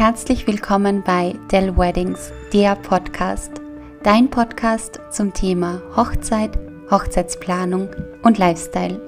Herzlich willkommen bei Dell Weddings, der Podcast. Dein Podcast zum Thema Hochzeit, Hochzeitsplanung und Lifestyle.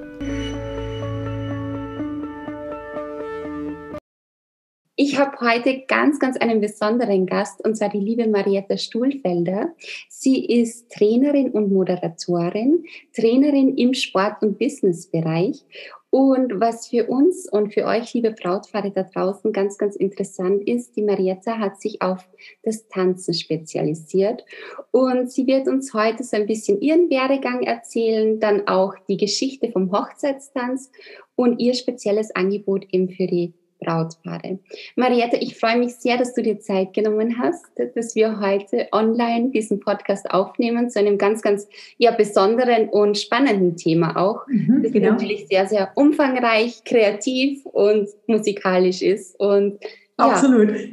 Ich habe heute ganz, ganz einen besonderen Gast und zwar die liebe Marietta Stuhlfelder. Sie ist Trainerin und Moderatorin, Trainerin im Sport- und Businessbereich und was für uns und für euch, liebe Brautpaare da draußen, ganz, ganz interessant ist, die Marietta hat sich auf das Tanzen spezialisiert. Und sie wird uns heute so ein bisschen ihren Werdegang erzählen, dann auch die Geschichte vom Hochzeitstanz und ihr spezielles Angebot eben für die Brautpaare. Mariette, ich freue mich sehr, dass du dir Zeit genommen hast, dass wir heute online diesen Podcast aufnehmen zu einem ganz, ganz ja, besonderen und spannenden Thema auch. Mhm, das genau. natürlich sehr, sehr umfangreich, kreativ und musikalisch ist. Und ja, Absolut. ich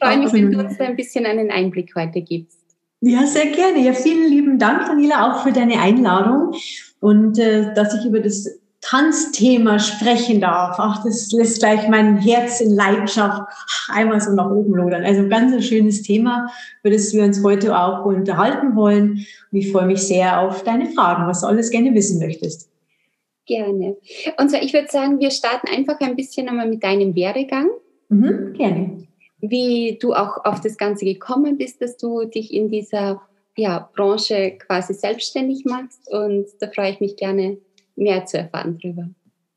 freue mich, wenn du uns da ein bisschen einen Einblick heute gibst. Ja, sehr gerne. Ja, vielen lieben Dank, Daniela, auch für deine Einladung und äh, dass ich über das Tanzthema sprechen darf. Ach, das lässt gleich mein Herz in Leidenschaft einmal so nach oben lodern. Also ganz ein schönes Thema, über das wir uns heute auch unterhalten wollen. Und ich freue mich sehr auf deine Fragen, was du alles gerne wissen möchtest. Gerne. Und zwar, ich würde sagen, wir starten einfach ein bisschen einmal mit deinem Werdegang. Mhm, gerne. Wie du auch auf das Ganze gekommen bist, dass du dich in dieser ja, Branche quasi selbstständig machst. Und da freue ich mich gerne mehr zu erfahren darüber.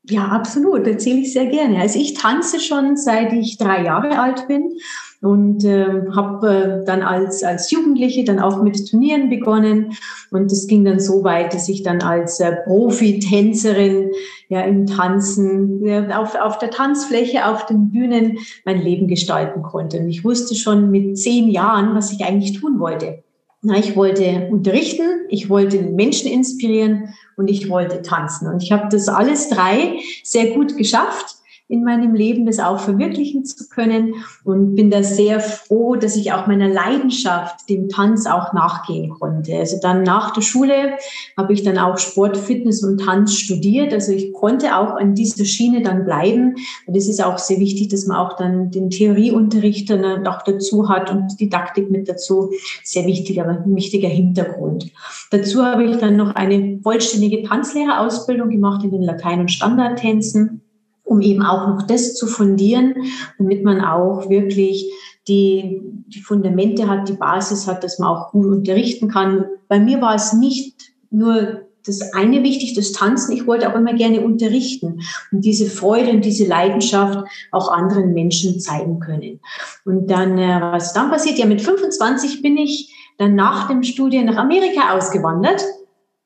Ja, absolut. Erzähle ich sehr gerne. Also ich tanze schon seit ich drei Jahre alt bin und äh, habe äh, dann als, als Jugendliche dann auch mit Turnieren begonnen. Und es ging dann so weit, dass ich dann als äh, Profi-Tänzerin ja im Tanzen, ja, auf, auf der Tanzfläche, auf den Bühnen mein Leben gestalten konnte. Und ich wusste schon mit zehn Jahren, was ich eigentlich tun wollte. Na, ich wollte unterrichten, ich wollte Menschen inspirieren und ich wollte tanzen. Und ich habe das alles drei sehr gut geschafft in meinem Leben, das auch verwirklichen zu können und bin da sehr froh, dass ich auch meiner Leidenschaft, dem Tanz, auch nachgehen konnte. Also dann nach der Schule habe ich dann auch Sport, Fitness und Tanz studiert. Also ich konnte auch an dieser Schiene dann bleiben. Und es ist auch sehr wichtig, dass man auch dann den Theorieunterricht dann auch dazu hat und Didaktik mit dazu. Sehr wichtiger, ein wichtiger Hintergrund. Dazu habe ich dann noch eine vollständige Tanzlehrerausbildung gemacht in den Latein- und Standardtänzen um eben auch noch das zu fundieren, damit man auch wirklich die, die Fundamente hat, die Basis hat, dass man auch gut unterrichten kann. Bei mir war es nicht nur das eine wichtig, das Tanzen. Ich wollte auch immer gerne unterrichten und diese Freude und diese Leidenschaft auch anderen Menschen zeigen können. Und dann, äh, was dann passiert? Ja, mit 25 bin ich dann nach dem Studium nach Amerika ausgewandert,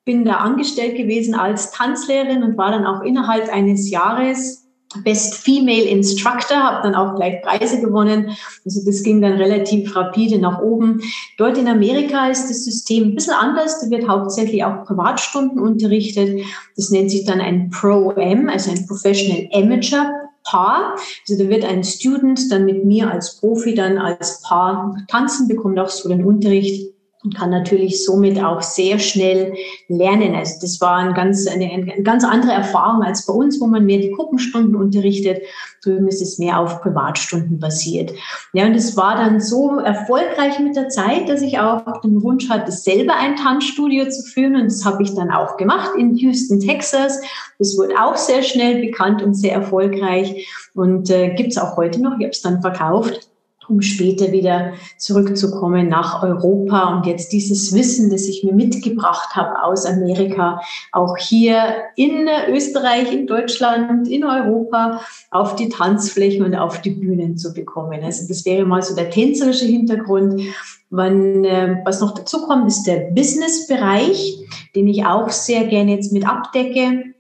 bin da angestellt gewesen als Tanzlehrerin und war dann auch innerhalb eines Jahres Best Female Instructor, habe dann auch gleich Preise gewonnen. Also das ging dann relativ rapide nach oben. Dort in Amerika ist das System ein bisschen anders. Da wird hauptsächlich auch Privatstunden unterrichtet. Das nennt sich dann ein Pro-M, also ein Professional Amateur Paar. Also da wird ein Student dann mit mir als Profi dann als Paar tanzen, bekommt auch so den Unterricht und kann natürlich somit auch sehr schnell lernen. Also das war ein ganz, eine, eine ganz andere Erfahrung als bei uns, wo man mehr die Gruppenstunden unterrichtet. Drüben ist es mehr auf Privatstunden basiert. Ja, und es war dann so erfolgreich mit der Zeit, dass ich auch den Wunsch hatte, selber ein Tanzstudio zu führen. Und das habe ich dann auch gemacht in Houston, Texas. Das wurde auch sehr schnell bekannt und sehr erfolgreich und äh, gibt es auch heute noch. Ich habe es dann verkauft um später wieder zurückzukommen nach Europa und jetzt dieses Wissen, das ich mir mitgebracht habe aus Amerika, auch hier in Österreich, in Deutschland, in Europa auf die Tanzflächen und auf die Bühnen zu bekommen. Also das wäre mal so der tänzerische Hintergrund. Man, äh, was noch dazu kommt, ist der Business-Bereich, den ich auch sehr gerne jetzt mit abdecke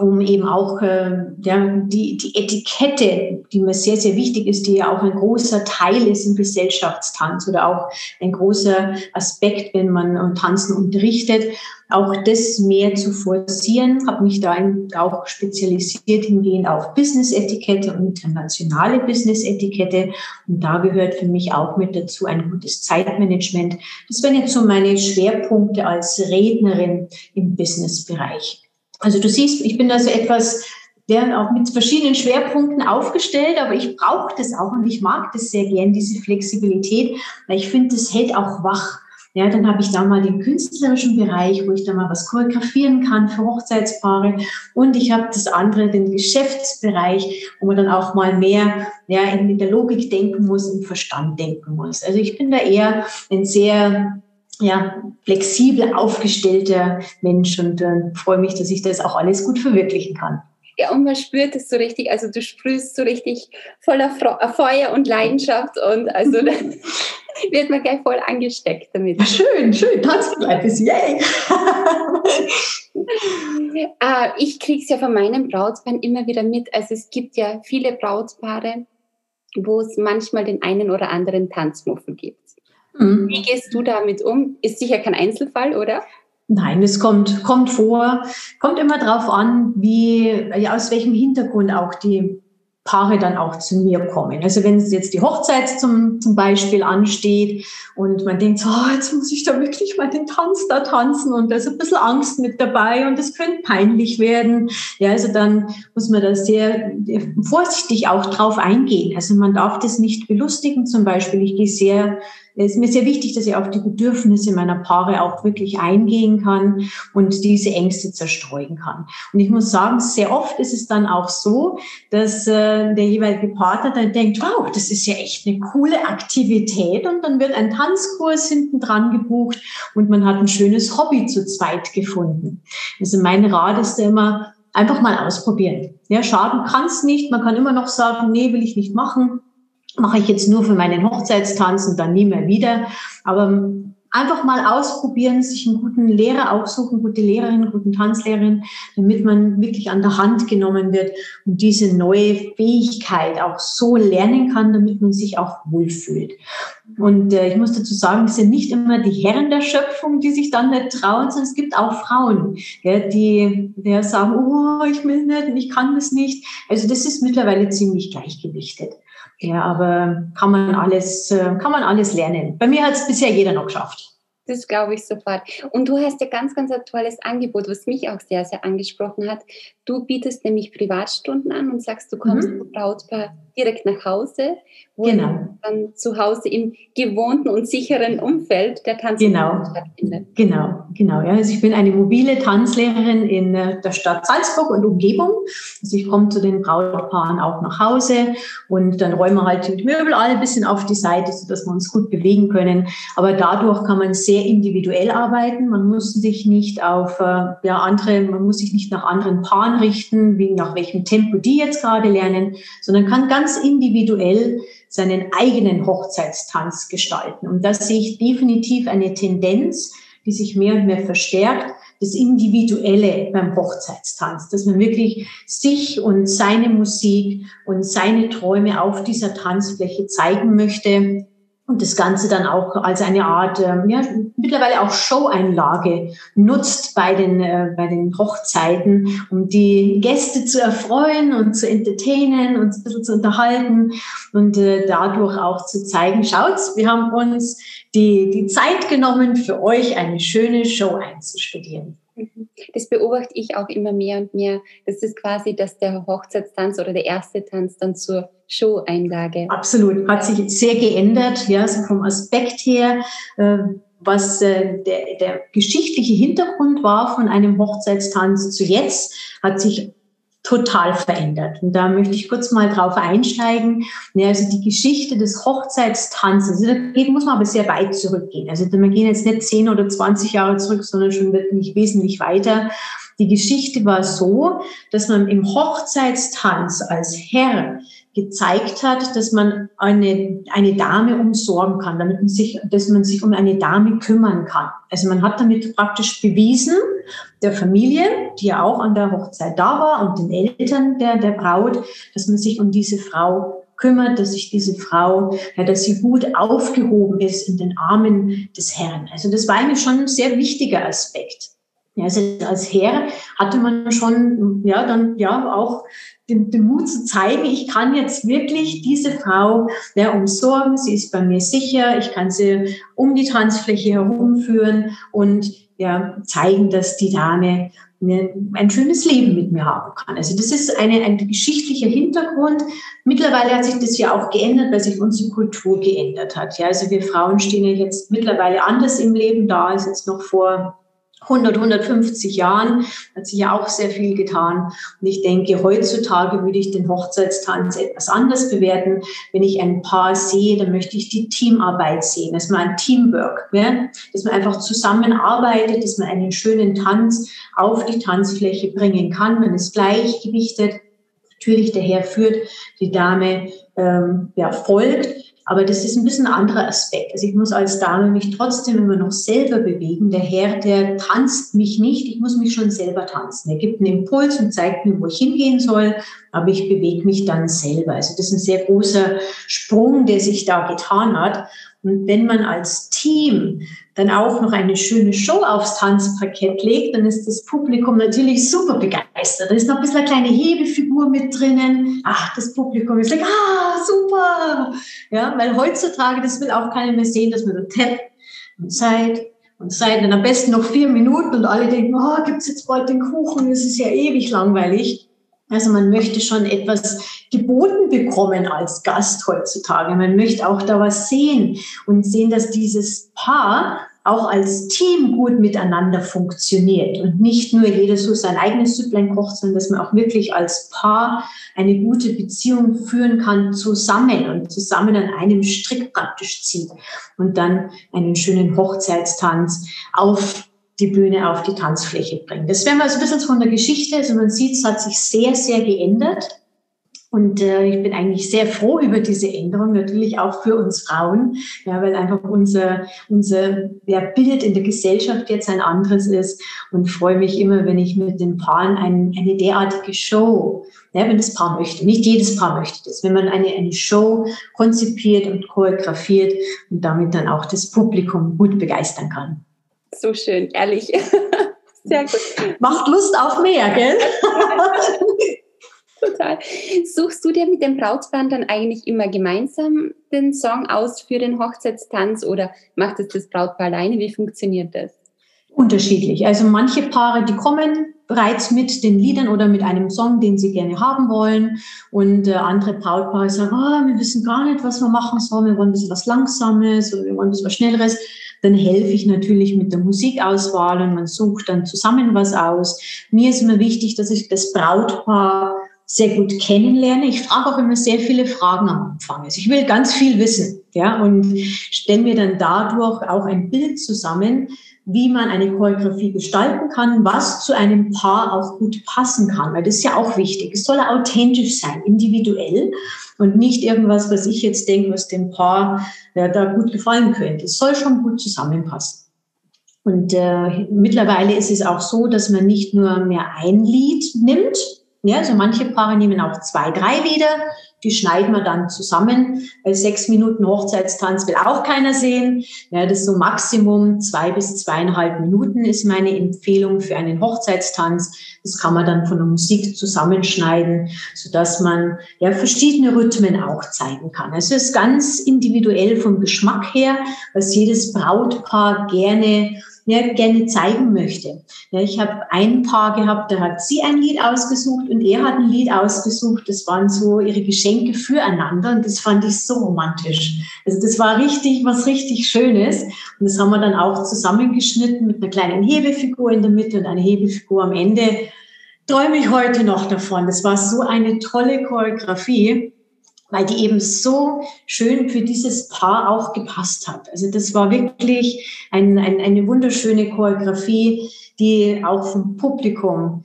um eben auch äh, ja, die, die Etikette, die mir sehr, sehr wichtig ist, die ja auch ein großer Teil ist im Gesellschaftstanz oder auch ein großer Aspekt, wenn man Tanzen unterrichtet, auch das mehr zu forcieren, habe mich da auch spezialisiert hingehend auf Business-Etikette und internationale Business-Etikette. Und da gehört für mich auch mit dazu ein gutes Zeitmanagement. Das wären jetzt so meine Schwerpunkte als Rednerin im Business-Bereich. Also du siehst, ich bin da so etwas der auch mit verschiedenen Schwerpunkten aufgestellt, aber ich brauche das auch und ich mag das sehr gern, diese Flexibilität, weil ich finde, das hält auch wach. Ja, dann habe ich da mal den künstlerischen Bereich, wo ich da mal was choreografieren kann für Hochzeitspaare. Und ich habe das andere, den Geschäftsbereich, wo man dann auch mal mehr ja, in, in der Logik denken muss, im Verstand denken muss. Also ich bin da eher ein sehr ja, flexibel aufgestellter Mensch und äh, freue mich, dass ich das auch alles gut verwirklichen kann. Ja, und man spürt es so richtig, also du sprühst so richtig voller Feuer und Leidenschaft und also wird man gleich voll angesteckt damit. Schön, schön, tanzen bleibt es, yay! Ah, ich kriege es ja von meinem Brautpaar immer wieder mit. Also es gibt ja viele Brautpaare, wo es manchmal den einen oder anderen Tanzmuffel gibt. Mhm. Wie gehst du damit um? Ist sicher kein Einzelfall, oder? Nein, es kommt, kommt vor, kommt immer darauf an, wie, ja, aus welchem Hintergrund auch die Paare dann auch zu mir kommen. Also wenn jetzt die Hochzeit zum, zum Beispiel ansteht und man denkt, oh, jetzt muss ich da wirklich mal den Tanz da tanzen und da ist ein bisschen Angst mit dabei und es könnte peinlich werden. Ja, also dann muss man da sehr vorsichtig auch drauf eingehen. Also man darf das nicht belustigen zum Beispiel. Ich gehe sehr es ist mir sehr wichtig, dass ich auf die Bedürfnisse meiner Paare auch wirklich eingehen kann und diese Ängste zerstreuen kann. Und ich muss sagen, sehr oft ist es dann auch so, dass äh, der jeweilige Partner dann denkt, wow, das ist ja echt eine coole Aktivität und dann wird ein Tanzkurs hinten dran gebucht und man hat ein schönes Hobby zu zweit gefunden. Also mein Rat ist immer, einfach mal ausprobieren. Ja, schaden kann es nicht. Man kann immer noch sagen, nee, will ich nicht machen mache ich jetzt nur für meinen Hochzeitstanz und dann nie mehr wieder. Aber einfach mal ausprobieren, sich einen guten Lehrer aufsuchen, gute Lehrerin, guten Tanzlehrerin, damit man wirklich an der Hand genommen wird und diese neue Fähigkeit auch so lernen kann, damit man sich auch wohlfühlt. Und äh, ich muss dazu sagen, es sind nicht immer die Herren der Schöpfung, die sich dann nicht trauen, sondern es gibt auch Frauen, gell, die, die sagen, oh, ich will nicht, ich kann das nicht. Also das ist mittlerweile ziemlich gleichgewichtet. Ja, aber kann man alles, äh, kann man alles lernen. Bei mir hat es bisher jeder noch geschafft. Das glaube ich sofort. Und du hast ja ganz, ganz ein tolles Angebot, was mich auch sehr, sehr angesprochen hat. Du bietest nämlich Privatstunden an und sagst, du kommst mhm. Brautpaar direkt nach Hause, wo genau. dann zu Hause im gewohnten und sicheren Umfeld der Tanz genau. stattfindet. Genau, genau. Ja. Also ich bin eine mobile Tanzlehrerin in äh, der Stadt Salzburg und Umgebung. Also ich komme zu den Brautpaaren auch nach Hause und dann räumen wir halt die Möbel alle ein bisschen auf die Seite, sodass wir uns gut bewegen können. Aber dadurch kann man sehr individuell arbeiten. Man muss sich nicht auf äh, ja, andere, man muss sich nicht nach anderen Paaren richten, wie nach welchem Tempo die jetzt gerade lernen, sondern kann ganz individuell seinen eigenen Hochzeitstanz gestalten. Und da sehe ich definitiv eine Tendenz, die sich mehr und mehr verstärkt, das Individuelle beim Hochzeitstanz, dass man wirklich sich und seine Musik und seine Träume auf dieser Tanzfläche zeigen möchte und das Ganze dann auch als eine Art, ähm, ja, mittlerweile auch Show-Einlage nutzt bei den, äh, bei den Hochzeiten, um die Gäste zu erfreuen und zu entertainen und ein bisschen zu unterhalten und äh, dadurch auch zu zeigen, schaut's, wir haben uns die, die Zeit genommen, für euch eine schöne Show einzustudieren. Mhm. Das beobachte ich auch immer mehr und mehr. Das ist quasi, dass der Hochzeitstanz oder der erste Tanz dann zur Show-Einlage. Absolut, hat sich sehr geändert, ja, so vom Aspekt her. Äh, was äh, der, der geschichtliche Hintergrund war von einem Hochzeitstanz zu jetzt, hat sich total verändert. Und da möchte ich kurz mal drauf einsteigen. Ja, also die Geschichte des Hochzeitstanzes, also da muss man aber sehr weit zurückgehen. Also wir gehen jetzt nicht 10 oder 20 Jahre zurück, sondern schon wirklich wesentlich weiter. Die Geschichte war so, dass man im Hochzeitstanz als Herr gezeigt hat, dass man eine, eine Dame umsorgen kann, damit man sich, dass man sich um eine Dame kümmern kann. Also man hat damit praktisch bewiesen, der Familie, die ja auch an der Hochzeit da war und den Eltern der, der Braut, dass man sich um diese Frau kümmert, dass sich diese Frau, ja, dass sie gut aufgehoben ist in den Armen des Herrn. Also das war eigentlich schon ein sehr wichtiger Aspekt. Ja, also als Herr hatte man schon, ja, dann, ja, auch den, den Mut zu zeigen, ich kann jetzt wirklich diese Frau ja, umsorgen, sie ist bei mir sicher, ich kann sie um die Tanzfläche herumführen und ja, zeigen, dass die Dame ein schönes Leben mit mir haben kann. Also das ist eine, ein geschichtlicher Hintergrund. Mittlerweile hat sich das ja auch geändert, weil sich unsere Kultur geändert hat. Ja, also wir Frauen stehen ja jetzt mittlerweile anders im Leben da als jetzt noch vor 100, 150 Jahren hat sich ja auch sehr viel getan. Und ich denke, heutzutage würde ich den Hochzeitstanz etwas anders bewerten. Wenn ich ein Paar sehe, dann möchte ich die Teamarbeit sehen, dass man ein Teamwork, ja? dass man einfach zusammenarbeitet, dass man einen schönen Tanz auf die Tanzfläche bringen kann. Man ist gleichgewichtet. Natürlich der Herr führt, die Dame ähm, ja, folgt. Aber das ist ein bisschen ein anderer Aspekt. Also ich muss als Dame mich trotzdem immer noch selber bewegen. Der Herr, der tanzt mich nicht. Ich muss mich schon selber tanzen. Er gibt einen Impuls und zeigt mir, wo ich hingehen soll. Aber ich bewege mich dann selber. Also das ist ein sehr großer Sprung, der sich da getan hat. Und wenn man als Team dann auch noch eine schöne Show aufs Tanzparkett legt, dann ist das Publikum natürlich super begeistert. Da ist noch ein bisschen eine kleine Hebefigur mit drinnen. Ach, das Publikum ist like, ah, super. Ja, weil heutzutage, das will auch keiner mehr sehen, dass man so tappt und Zeit und Zeit, dann am besten noch vier Minuten und alle denken, oh, gibt's jetzt bald den Kuchen? Das ist ja ewig langweilig. Also man möchte schon etwas geboten bekommen als Gast heutzutage. Man möchte auch da was sehen und sehen, dass dieses Paar auch als Team gut miteinander funktioniert und nicht nur jeder so sein eigenes Süpplein kocht, sondern dass man auch wirklich als Paar eine gute Beziehung führen kann zusammen und zusammen an einem Strick praktisch zieht und dann einen schönen Hochzeitstanz auf die Bühne auf die Tanzfläche bringen. Das wäre mal so ein bisschen von der Geschichte. Also man sieht, es hat sich sehr, sehr geändert. Und äh, ich bin eigentlich sehr froh über diese Änderung, natürlich auch für uns Frauen, ja, weil einfach unser, unser ja, Bild in der Gesellschaft jetzt ein anderes ist und freue mich immer, wenn ich mit den Paaren ein, eine derartige Show, ja, wenn das Paar möchte, nicht jedes Paar möchte das, wenn man eine, eine Show konzipiert und choreografiert und damit dann auch das Publikum gut begeistern kann. So schön, ehrlich. Sehr gut. Macht Lust auf mehr, gell? Total. Suchst du dir mit dem Brautband dann eigentlich immer gemeinsam den Song aus für den Hochzeitstanz oder macht es das Brautpaar alleine? Wie funktioniert das? Unterschiedlich. Also manche Paare, die kommen bereits mit den Liedern oder mit einem Song, den sie gerne haben wollen. Und äh, andere Brautpaare sagen, oh, wir wissen gar nicht, was wir machen sollen. Wir wollen ein bisschen was Langsames oder wir wollen ein bisschen was Schnelleres dann helfe ich natürlich mit der Musikauswahl und man sucht dann zusammen was aus. Mir ist immer wichtig, dass ich das Brautpaar sehr gut kennenlerne. Ich frage auch immer sehr viele Fragen am Anfang. Also ich will ganz viel wissen, ja, und stelle mir dann dadurch auch ein Bild zusammen, wie man eine Choreografie gestalten kann, was zu einem Paar auch gut passen kann, weil das ist ja auch wichtig. Es soll authentisch sein, individuell und nicht irgendwas, was ich jetzt denke, was dem Paar ja, da gut gefallen könnte. Es soll schon gut zusammenpassen. Und äh, mittlerweile ist es auch so, dass man nicht nur mehr ein Lied nimmt, ja, also manche Paare nehmen auch zwei, drei Lieder, die schneiden wir dann zusammen. Weil sechs Minuten Hochzeitstanz will auch keiner sehen. Ja, das ist so Maximum zwei bis zweieinhalb Minuten ist meine Empfehlung für einen Hochzeitstanz. Das kann man dann von der Musik zusammenschneiden, so dass man ja verschiedene Rhythmen auch zeigen kann. Es ist ganz individuell vom Geschmack her, was jedes Brautpaar gerne ja, gerne zeigen möchte. Ja, ich habe ein Paar gehabt, da hat sie ein Lied ausgesucht und er hat ein Lied ausgesucht. Das waren so ihre Geschenke füreinander und das fand ich so romantisch. Also das war richtig, was richtig Schönes. Und das haben wir dann auch zusammengeschnitten mit einer kleinen Hebefigur in der Mitte und einer Hebefigur am Ende. Träume ich heute noch davon. Das war so eine tolle Choreografie weil die eben so schön für dieses Paar auch gepasst hat. Also das war wirklich ein, ein, eine wunderschöne Choreografie, die auch vom Publikum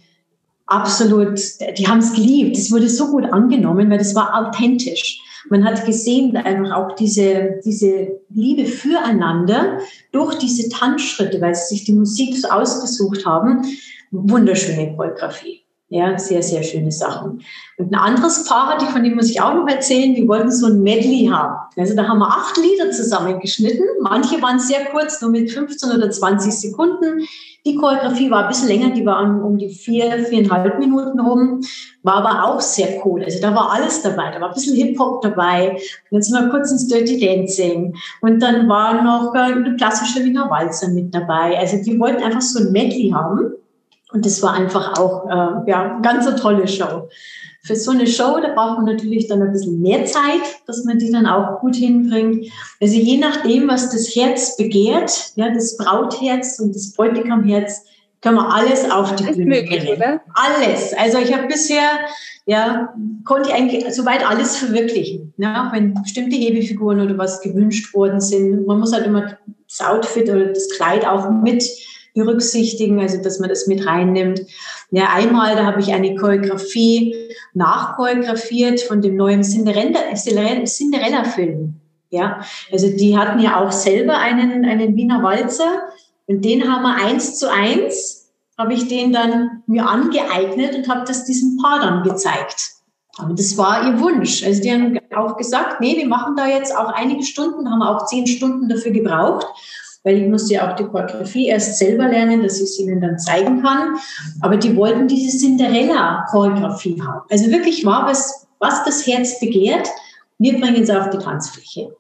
absolut, die haben es geliebt. Es wurde so gut angenommen, weil das war authentisch. Man hat gesehen, einfach auch diese, diese Liebe füreinander durch diese Tanzschritte, weil sie sich die Musik so ausgesucht haben. Wunderschöne Choreografie. Ja, sehr, sehr schöne Sachen. Und ein anderes Paar hatte ich, von dem muss ich auch noch erzählen, die wollten so ein Medley haben. Also da haben wir acht Lieder zusammengeschnitten. Manche waren sehr kurz, nur mit 15 oder 20 Sekunden. Die Choreografie war ein bisschen länger, die waren um die vier, viereinhalb Minuten rum, war aber auch sehr cool. Also da war alles dabei. Da war ein bisschen Hip-Hop dabei. Und sind wir kurz ins Dirty Dancing. Und dann war noch äh, eine klassische Wiener Walzer mit dabei. Also die wollten einfach so ein Medley haben. Und das war einfach auch äh, ja, ganz eine tolle Show. Für so eine Show, da braucht man natürlich dann ein bisschen mehr Zeit, dass man die dann auch gut hinbringt. Also je nachdem, was das Herz begehrt, ja, das Brautherz und das Bräutigamherz, können wir alles auf die Bühne möglich, bringen. Oder? Alles. Also ich habe bisher, ja, konnte ich eigentlich soweit alles verwirklichen. Ja, wenn bestimmte Hebefiguren oder was gewünscht worden sind. Man muss halt immer das Outfit oder das Kleid auch mit berücksichtigen, also dass man das mit reinnimmt. Ja, einmal, da habe ich eine Choreografie nachchoreografiert von dem neuen Cinderella-Film. Ja, also die hatten ja auch selber einen, einen Wiener Walzer und den haben wir eins zu eins, habe ich den dann mir angeeignet und habe das diesem Paar dann gezeigt. Aber das war ihr Wunsch. Also die haben auch gesagt, nee, wir machen da jetzt auch einige Stunden, haben auch zehn Stunden dafür gebraucht weil ich musste ja auch die Choreografie erst selber lernen, dass ich es ihnen dann zeigen kann. Aber die wollten diese Cinderella-Choreografie haben. Also wirklich war was, was das Herz begehrt. Wir bringen es auf die Tanzfläche.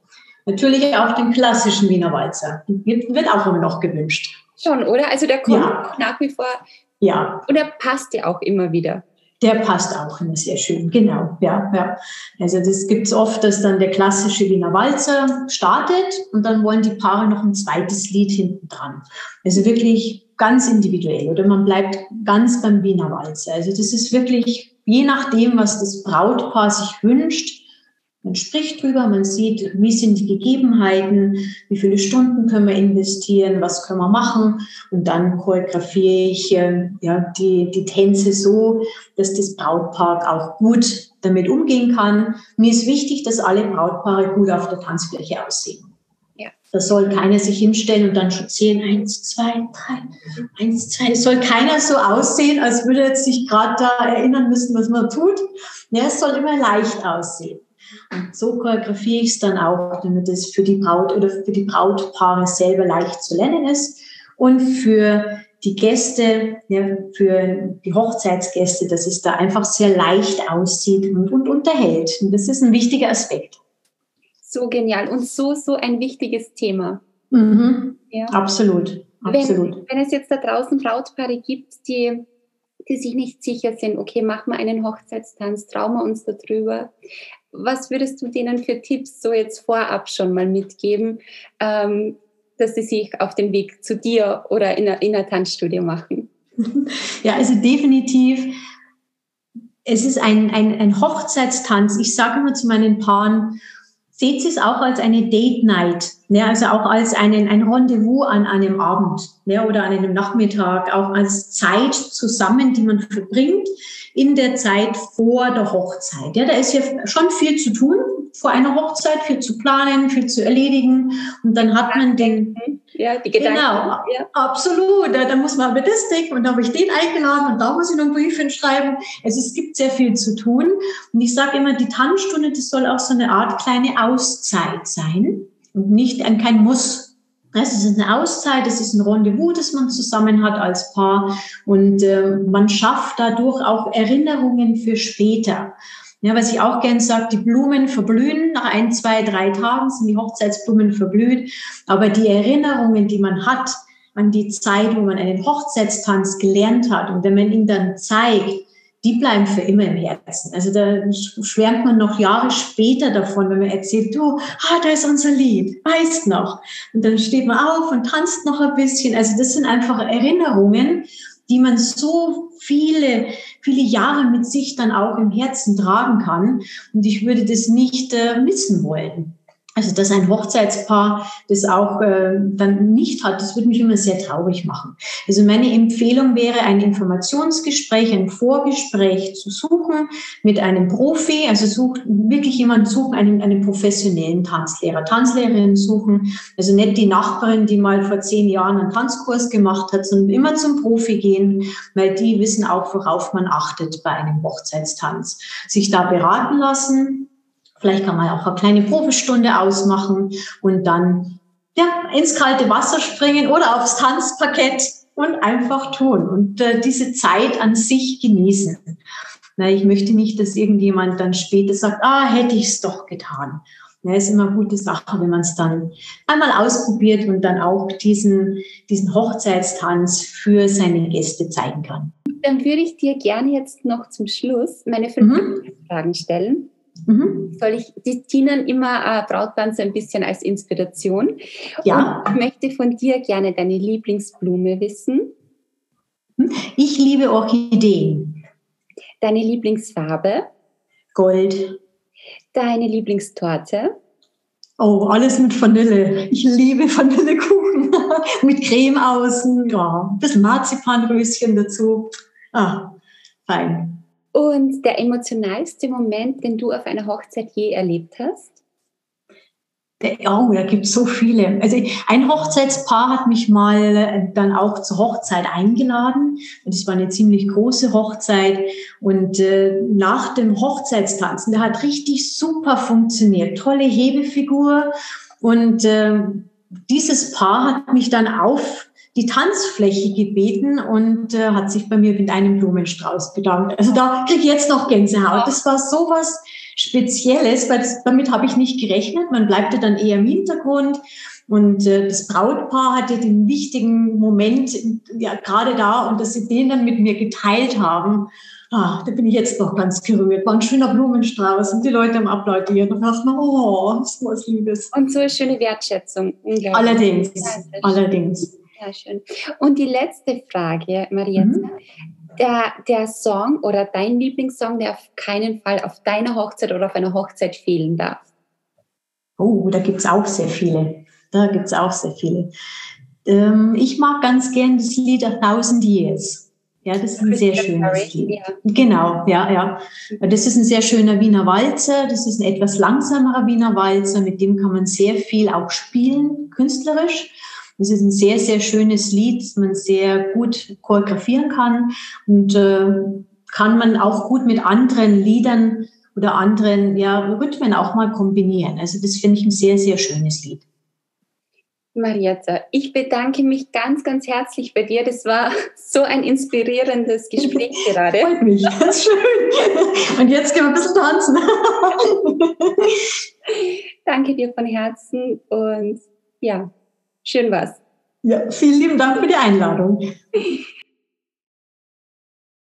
Natürlich auch den klassischen Wiener Walzer. Wird, wird auch immer noch gewünscht. Schon, oder? Also der kommt ja. nach wie vor. Ja. Und er passt ja auch immer wieder der passt auch immer sehr schön. Genau, ja, ja. Also das gibt es oft, dass dann der klassische Wiener Walzer startet und dann wollen die Paare noch ein zweites Lied hinten dran. Also wirklich ganz individuell oder man bleibt ganz beim Wiener Walzer. Also das ist wirklich je nachdem, was das Brautpaar sich wünscht, man spricht drüber, man sieht, wie sind die Gegebenheiten, wie viele Stunden können wir investieren, was können wir machen. Und dann choreografiere ich äh, ja, die, die Tänze so, dass das Brautpaar auch gut damit umgehen kann. Mir ist wichtig, dass alle Brautpaare gut auf der Tanzfläche aussehen. Ja. Da soll keiner sich hinstellen und dann schon zählen, eins, zwei, drei, eins, zwei. Es soll keiner so aussehen, als würde er sich gerade da erinnern müssen, was man tut. Ja, es soll immer leicht aussehen. Und so choreografiere ich es dann auch, damit es für die Braut oder für die Brautpaare selber leicht zu lernen ist und für die Gäste, ja, für die Hochzeitsgäste, dass es da einfach sehr leicht aussieht und, und unterhält. Und das ist ein wichtiger Aspekt. So genial und so, so ein wichtiges Thema. Mhm. Ja. Absolut. Absolut. Wenn, wenn es jetzt da draußen Brautpaare gibt, die die sich nicht sicher sind, okay, machen wir einen Hochzeitstanz, trauen wir uns darüber. Was würdest du denen für Tipps so jetzt vorab schon mal mitgeben, ähm, dass sie sich auf den Weg zu dir oder in einer Tanzstudio machen? Ja, also definitiv. Es ist ein, ein, ein Hochzeitstanz. Ich sage immer zu meinen Paaren, seht es auch als eine Date Night, ne? also auch als einen, ein Rendezvous an einem Abend ne? oder an einem Nachmittag, auch als Zeit zusammen, die man verbringt in der Zeit vor der Hochzeit. Ja, da ist ja schon viel zu tun vor einer Hochzeit, viel zu planen, viel zu erledigen und dann hat man den ja, die Gedanken. Genau, ja. absolut. Da, da muss man aber das denken und da habe ich den eingeladen und da muss ich noch einen Brief hinschreiben. Also es gibt sehr viel zu tun. Und ich sage immer, die Tanzstunde, das soll auch so eine Art kleine Auszeit sein und nicht ein kein Muss. Es ist eine Auszeit, es ist ein Rendezvous, das man zusammen hat als Paar und äh, man schafft dadurch auch Erinnerungen für später. Ja, was ich auch gern sage, die Blumen verblühen. Nach ein, zwei, drei Tagen sind die Hochzeitsblumen verblüht. Aber die Erinnerungen, die man hat an die Zeit, wo man einen Hochzeitstanz gelernt hat und wenn man ihn dann zeigt, die bleiben für immer im Herzen. Also da schwärmt man noch Jahre später davon, wenn man erzählt, du, ah, da ist unser Lied, weißt noch. Und dann steht man auf und tanzt noch ein bisschen. Also das sind einfach Erinnerungen, die man so viele, viele Jahre mit sich dann auch im Herzen tragen kann. Und ich würde das nicht äh, missen wollen. Also, dass ein Hochzeitspaar das auch äh, dann nicht hat, das würde mich immer sehr traurig machen. Also meine Empfehlung wäre, ein Informationsgespräch, ein Vorgespräch zu suchen mit einem Profi. Also sucht wirklich jemanden suchen, einen, einen professionellen Tanzlehrer, Tanzlehrerin suchen. Also nicht die Nachbarin, die mal vor zehn Jahren einen Tanzkurs gemacht hat, sondern immer zum Profi gehen, weil die wissen auch, worauf man achtet bei einem Hochzeitstanz. Sich da beraten lassen Vielleicht kann man auch eine kleine Probestunde ausmachen und dann ja, ins kalte Wasser springen oder aufs Tanzparkett und einfach tun und äh, diese Zeit an sich genießen. Na, ich möchte nicht, dass irgendjemand dann später sagt, ah, hätte ich es doch getan. Ja, ist immer eine gute Sache, wenn man es dann einmal ausprobiert und dann auch diesen, diesen Hochzeitstanz für seine Gäste zeigen kann. Dann würde ich dir gerne jetzt noch zum Schluss meine fünf mhm. Fragen stellen. Mhm. Soll ich, die dienen immer äh, Brauttanz ein bisschen als Inspiration. Ja. Und ich möchte von dir gerne deine Lieblingsblume wissen. Ich liebe Orchideen. Deine Lieblingsfarbe? Gold. Deine Lieblingstorte? Oh, alles mit Vanille. Ich liebe Vanillekuchen. mit Creme außen. Ja, ein bisschen Marzipanröschen dazu. Ah, fein. Und der emotionalste Moment, den du auf einer Hochzeit je erlebt hast? Oh, da gibt so viele. Also ein Hochzeitspaar hat mich mal äh, dann auch zur Hochzeit eingeladen. Und es war eine ziemlich große Hochzeit. Und äh, nach dem Hochzeitstanzen, der hat richtig super funktioniert. Tolle Hebefigur. Und äh, dieses Paar hat mich dann auf die Tanzfläche gebeten und äh, hat sich bei mir mit einem Blumenstrauß bedankt. Also da kriege ich jetzt noch Gänsehaut. Das war sowas Spezielles, weil das, damit habe ich nicht gerechnet. Man bleibt ja dann eher im Hintergrund. Und äh, das Brautpaar hatte den wichtigen Moment ja gerade da und dass sie den dann mit mir geteilt haben. Ah, da bin ich jetzt noch ganz gerührt. War ein schöner Blumenstrauß und die Leute am Applaudieren und dachten, oh, so was Liebes. Und so eine schöne Wertschätzung. Allerdings, allerdings. Ja, schön. Und die letzte Frage, Maria. Mhm der, der Song oder dein Lieblingssong, der auf keinen Fall auf deiner Hochzeit oder auf einer Hochzeit fehlen darf? Oh, da gibt es auch sehr viele. Da gibt es auch sehr viele. Ähm, ich mag ganz gern das Lied A Thousand Years. Ja, das ist ein sehr schönes Lied. Ja. Genau, ja, ja. Das ist ein sehr schöner Wiener Walzer. Das ist ein etwas langsamerer Wiener Walzer. Mit dem kann man sehr viel auch spielen, künstlerisch. Es ist ein sehr, sehr schönes Lied, das man sehr gut choreografieren kann und äh, kann man auch gut mit anderen Liedern oder anderen ja, Rhythmen auch mal kombinieren. Also das finde ich ein sehr, sehr schönes Lied. Marietta, ich bedanke mich ganz, ganz herzlich bei dir. Das war so ein inspirierendes Gespräch gerade. Freut mich, das ist schön. Und jetzt gehen wir ein bisschen tanzen. Danke dir von Herzen und ja, Schön war's. Ja, vielen lieben Dank für die Einladung.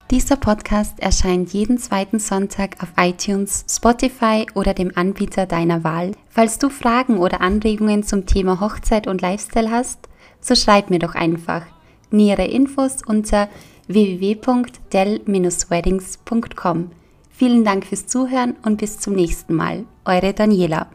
Dieser Podcast erscheint jeden zweiten Sonntag auf iTunes, Spotify oder dem Anbieter deiner Wahl. Falls du Fragen oder Anregungen zum Thema Hochzeit und Lifestyle hast, so schreib mir doch einfach. Nähere Infos unter www.del-weddings.com. Vielen Dank fürs Zuhören und bis zum nächsten Mal. Eure Daniela.